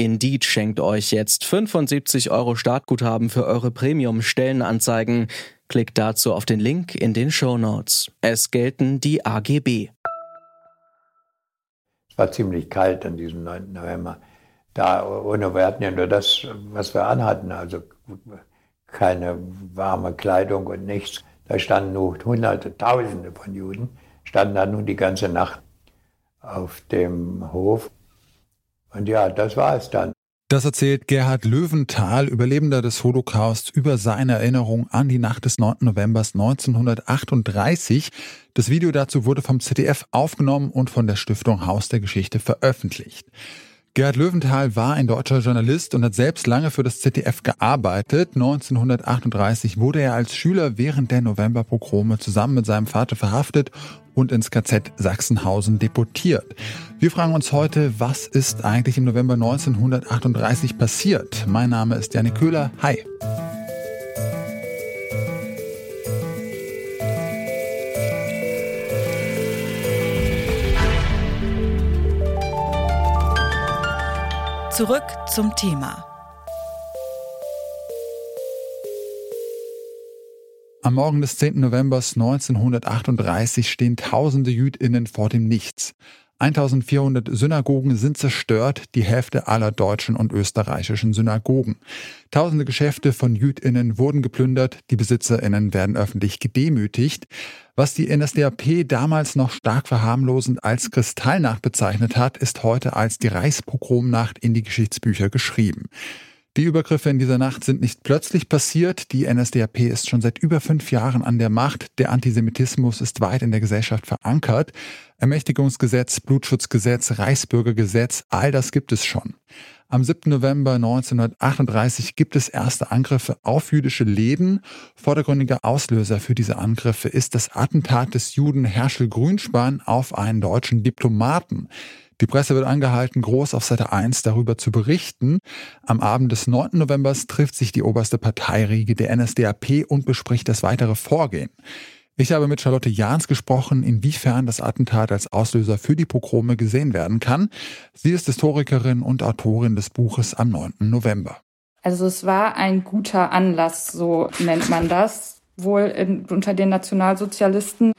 Indeed schenkt euch jetzt 75 Euro Startguthaben für eure Premium-Stellenanzeigen. Klickt dazu auf den Link in den Show Notes. Es gelten die AGB war ziemlich kalt an diesem 9. November. Da, ohne, wir hatten ja nur das, was wir anhatten, also keine warme Kleidung und nichts. Da standen nur Hunderte, Tausende von Juden, standen da nun die ganze Nacht auf dem Hof. Und ja, das war es dann. Das erzählt Gerhard Löwenthal, Überlebender des Holocaust, über seine Erinnerung an die Nacht des 9. November 1938. Das Video dazu wurde vom ZDF aufgenommen und von der Stiftung Haus der Geschichte veröffentlicht. Gerhard Löwenthal war ein deutscher Journalist und hat selbst lange für das ZDF gearbeitet. 1938 wurde er als Schüler während der Novemberpogrome zusammen mit seinem Vater verhaftet und ins KZ Sachsenhausen deportiert. Wir fragen uns heute, was ist eigentlich im November 1938 passiert? Mein Name ist Janik Köhler. Hi. Zurück zum Thema. Am Morgen des 10. November 1938 stehen tausende Jüdinnen vor dem Nichts. 1400 Synagogen sind zerstört, die Hälfte aller deutschen und österreichischen Synagogen. Tausende Geschäfte von Jüdinnen wurden geplündert, die Besitzerinnen werden öffentlich gedemütigt. Was die NSDAP damals noch stark verharmlosend als Kristallnacht bezeichnet hat, ist heute als die Reichspogromnacht in die Geschichtsbücher geschrieben. Die Übergriffe in dieser Nacht sind nicht plötzlich passiert. Die NSDAP ist schon seit über fünf Jahren an der Macht. Der Antisemitismus ist weit in der Gesellschaft verankert. Ermächtigungsgesetz, Blutschutzgesetz, Reichsbürgergesetz, all das gibt es schon. Am 7. November 1938 gibt es erste Angriffe auf jüdische Läden. Vordergründiger Auslöser für diese Angriffe ist das Attentat des Juden Herschel Grünspan auf einen deutschen Diplomaten. Die Presse wird angehalten, groß auf Seite 1 darüber zu berichten. Am Abend des 9. November trifft sich die oberste Parteiriege der NSDAP und bespricht das weitere Vorgehen. Ich habe mit Charlotte Jahns gesprochen, inwiefern das Attentat als Auslöser für die Pogrome gesehen werden kann. Sie ist Historikerin und Autorin des Buches am 9. November. Also es war ein guter Anlass, so nennt man das, wohl in, unter den Nationalsozialisten.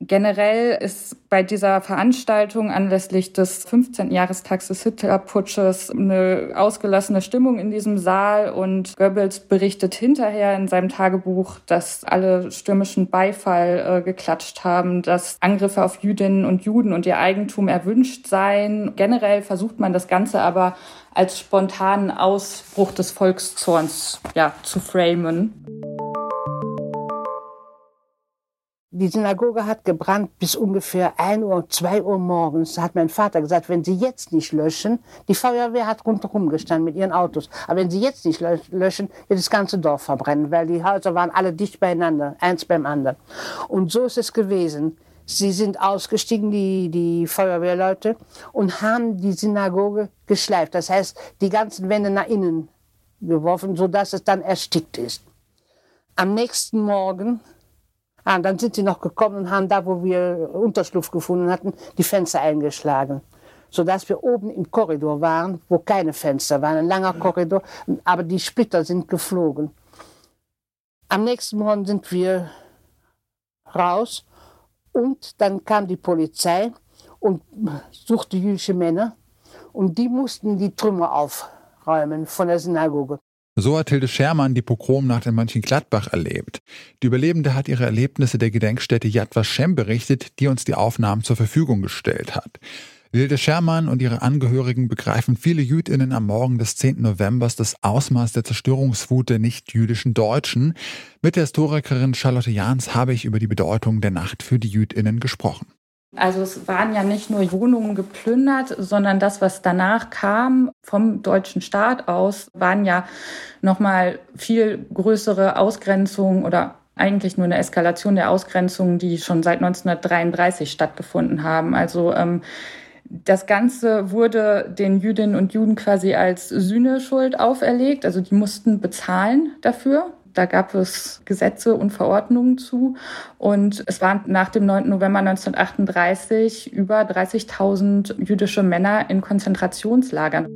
Generell ist bei dieser Veranstaltung anlässlich des 15. Jahrestags des Hitlerputsches eine ausgelassene Stimmung in diesem Saal und Goebbels berichtet hinterher in seinem Tagebuch, dass alle stürmischen Beifall äh, geklatscht haben, dass Angriffe auf Jüdinnen und Juden und ihr Eigentum erwünscht seien. Generell versucht man das Ganze aber als spontanen Ausbruch des Volkszorns ja, zu framen. Die Synagoge hat gebrannt bis ungefähr 1 Uhr, 2 Uhr morgens. Hat mein Vater gesagt, wenn Sie jetzt nicht löschen, die Feuerwehr hat rundherum gestanden mit ihren Autos. Aber wenn Sie jetzt nicht löschen, wird das ganze Dorf verbrennen, weil die Häuser waren alle dicht beieinander, eins beim anderen. Und so ist es gewesen. Sie sind ausgestiegen, die, die Feuerwehrleute, und haben die Synagoge geschleift. Das heißt, die ganzen Wände nach innen geworfen, sodass es dann erstickt ist. Am nächsten Morgen Ah, dann sind sie noch gekommen und haben da, wo wir Unterschlupf gefunden hatten, die Fenster eingeschlagen. Sodass wir oben im Korridor waren, wo keine Fenster waren. Ein langer Korridor, aber die Splitter sind geflogen. Am nächsten Morgen sind wir raus und dann kam die Polizei und suchte jüdische Männer und die mussten die Trümmer aufräumen von der Synagoge. So hat Hilde Schermann die Pogromnacht in Mönchengladbach erlebt. Die Überlebende hat ihre Erlebnisse der Gedenkstätte Yad Vashem berichtet, die uns die Aufnahmen zur Verfügung gestellt hat. Hilde Schermann und ihre Angehörigen begreifen viele Jüdinnen am Morgen des 10. November das Ausmaß der Zerstörungswut der nicht-jüdischen Deutschen. Mit der Historikerin Charlotte Jahns habe ich über die Bedeutung der Nacht für die Jüdinnen gesprochen. Also es waren ja nicht nur Wohnungen geplündert, sondern das, was danach kam vom deutschen Staat aus, waren ja nochmal viel größere Ausgrenzungen oder eigentlich nur eine Eskalation der Ausgrenzungen, die schon seit 1933 stattgefunden haben. Also ähm, das Ganze wurde den Jüdinnen und Juden quasi als Sühneschuld auferlegt. Also die mussten bezahlen dafür. Da gab es Gesetze und Verordnungen zu. Und es waren nach dem 9. November 1938 über 30.000 jüdische Männer in Konzentrationslagern.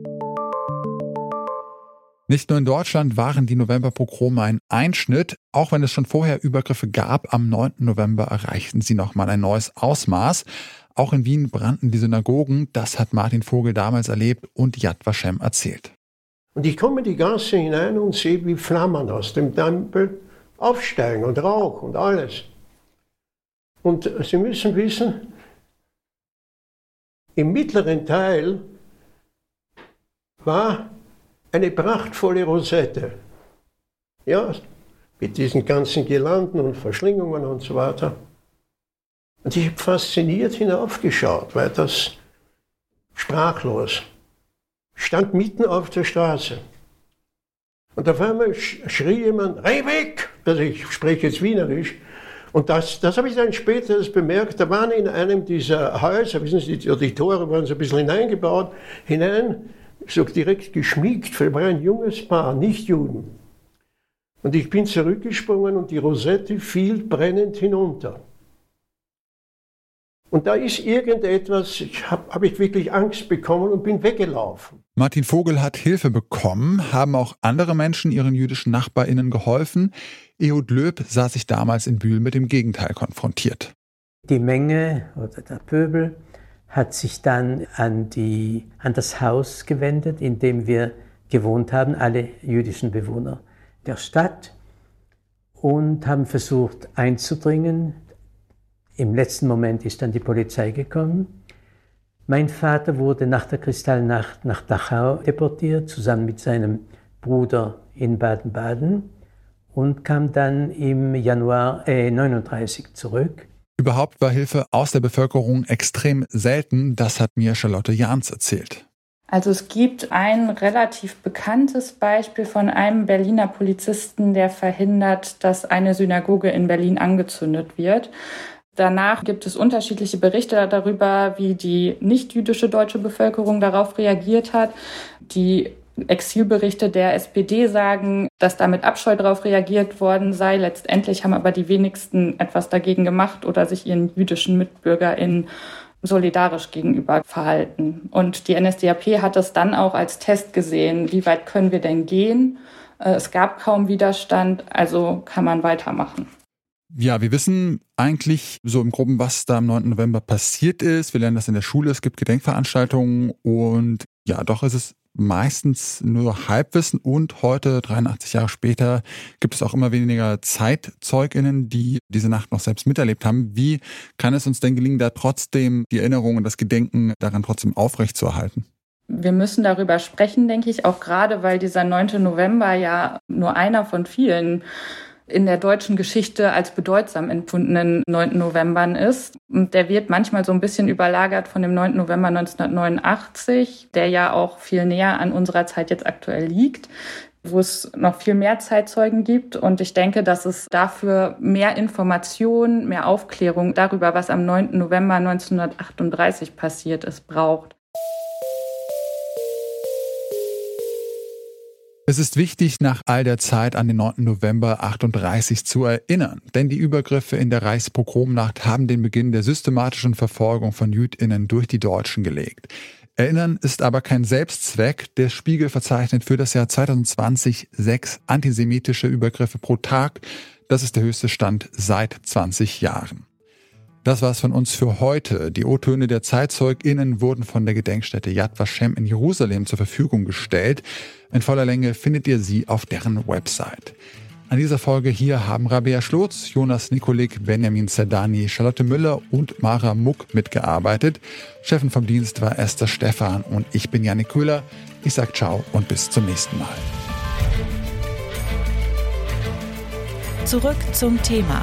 Nicht nur in Deutschland waren die Novemberpogrome ein Einschnitt, auch wenn es schon vorher Übergriffe gab, am 9. November erreichten sie nochmal ein neues Ausmaß. Auch in Wien brannten die Synagogen, das hat Martin Vogel damals erlebt und Yad Vashem erzählt. Und ich komme die Gasse hinein und sehe, wie Flammen aus dem Tempel aufsteigen und Rauch und alles. Und Sie müssen wissen, im mittleren Teil war eine prachtvolle Rosette. Ja, mit diesen ganzen Girlanden und Verschlingungen und so weiter. Und ich habe fasziniert hinaufgeschaut, weil das sprachlos stand mitten auf der Straße. Und auf einmal schrie jemand, weg! Also ich spreche jetzt Wienerisch. Und das, das habe ich dann später bemerkt. Da waren in einem dieser Häuser, wissen Sie, die, die Tore waren so ein bisschen hineingebaut, hinein, so direkt geschmiegt, war ein junges Paar, nicht Juden. Und ich bin zurückgesprungen und die Rosette fiel brennend hinunter. Und da ist irgendetwas, ich habe hab ich wirklich Angst bekommen und bin weggelaufen. Martin Vogel hat Hilfe bekommen. Haben auch andere Menschen ihren jüdischen NachbarInnen geholfen? Ehud Löb sah sich damals in Bühl mit dem Gegenteil konfrontiert. Die Menge oder der Pöbel hat sich dann an, die, an das Haus gewendet, in dem wir gewohnt haben, alle jüdischen Bewohner der Stadt, und haben versucht einzudringen. Im letzten Moment ist dann die Polizei gekommen. Mein Vater wurde nach der Kristallnacht nach Dachau deportiert, zusammen mit seinem Bruder in Baden-Baden und kam dann im Januar äh, 39 zurück. Überhaupt war Hilfe aus der Bevölkerung extrem selten, das hat mir Charlotte Jahns erzählt. Also es gibt ein relativ bekanntes Beispiel von einem Berliner Polizisten, der verhindert, dass eine Synagoge in Berlin angezündet wird. Danach gibt es unterschiedliche Berichte darüber, wie die nicht-jüdische deutsche Bevölkerung darauf reagiert hat. Die Exilberichte der SPD sagen, dass da mit Abscheu darauf reagiert worden sei. Letztendlich haben aber die wenigsten etwas dagegen gemacht oder sich ihren jüdischen MitbürgerInnen solidarisch gegenüber verhalten. Und die NSDAP hat es dann auch als Test gesehen, wie weit können wir denn gehen. Äh, es gab kaum Widerstand, also kann man weitermachen. Ja, wir wissen eigentlich so im Groben, was da am 9. November passiert ist. Wir lernen das in der Schule, es gibt Gedenkveranstaltungen und ja, doch ist es meistens nur Halbwissen und heute, 83 Jahre später, gibt es auch immer weniger ZeitzeugInnen, die diese Nacht noch selbst miterlebt haben. Wie kann es uns denn gelingen, da trotzdem die Erinnerung und das Gedenken daran trotzdem aufrechtzuerhalten? Wir müssen darüber sprechen, denke ich, auch gerade, weil dieser 9. November ja nur einer von vielen in der deutschen Geschichte als bedeutsam empfundenen 9. Novembern ist. Und der wird manchmal so ein bisschen überlagert von dem 9. November 1989, der ja auch viel näher an unserer Zeit jetzt aktuell liegt wo es noch viel mehr Zeitzeugen gibt. Und ich denke, dass es dafür mehr Information, mehr Aufklärung darüber, was am 9. November 1938 passiert ist, braucht. Es ist wichtig, nach all der Zeit an den 9. November 38 zu erinnern, denn die Übergriffe in der Reichspogromnacht haben den Beginn der systematischen Verfolgung von Jüdinnen durch die Deutschen gelegt. Erinnern ist aber kein Selbstzweck. Der Spiegel verzeichnet für das Jahr 2020 sechs antisemitische Übergriffe pro Tag. Das ist der höchste Stand seit 20 Jahren. Das war's von uns für heute. Die O-Töne der ZeitzeugInnen wurden von der Gedenkstätte Yad Vashem in Jerusalem zur Verfügung gestellt. In voller Länge findet ihr sie auf deren Website. An dieser Folge hier haben Rabea Schlotz, Jonas Nikolik, Benjamin Zerdani, Charlotte Müller und Mara Muck mitgearbeitet. Chefin vom Dienst war Esther Stephan und ich bin Janik Köhler. Ich sag ciao und bis zum nächsten Mal. Zurück zum Thema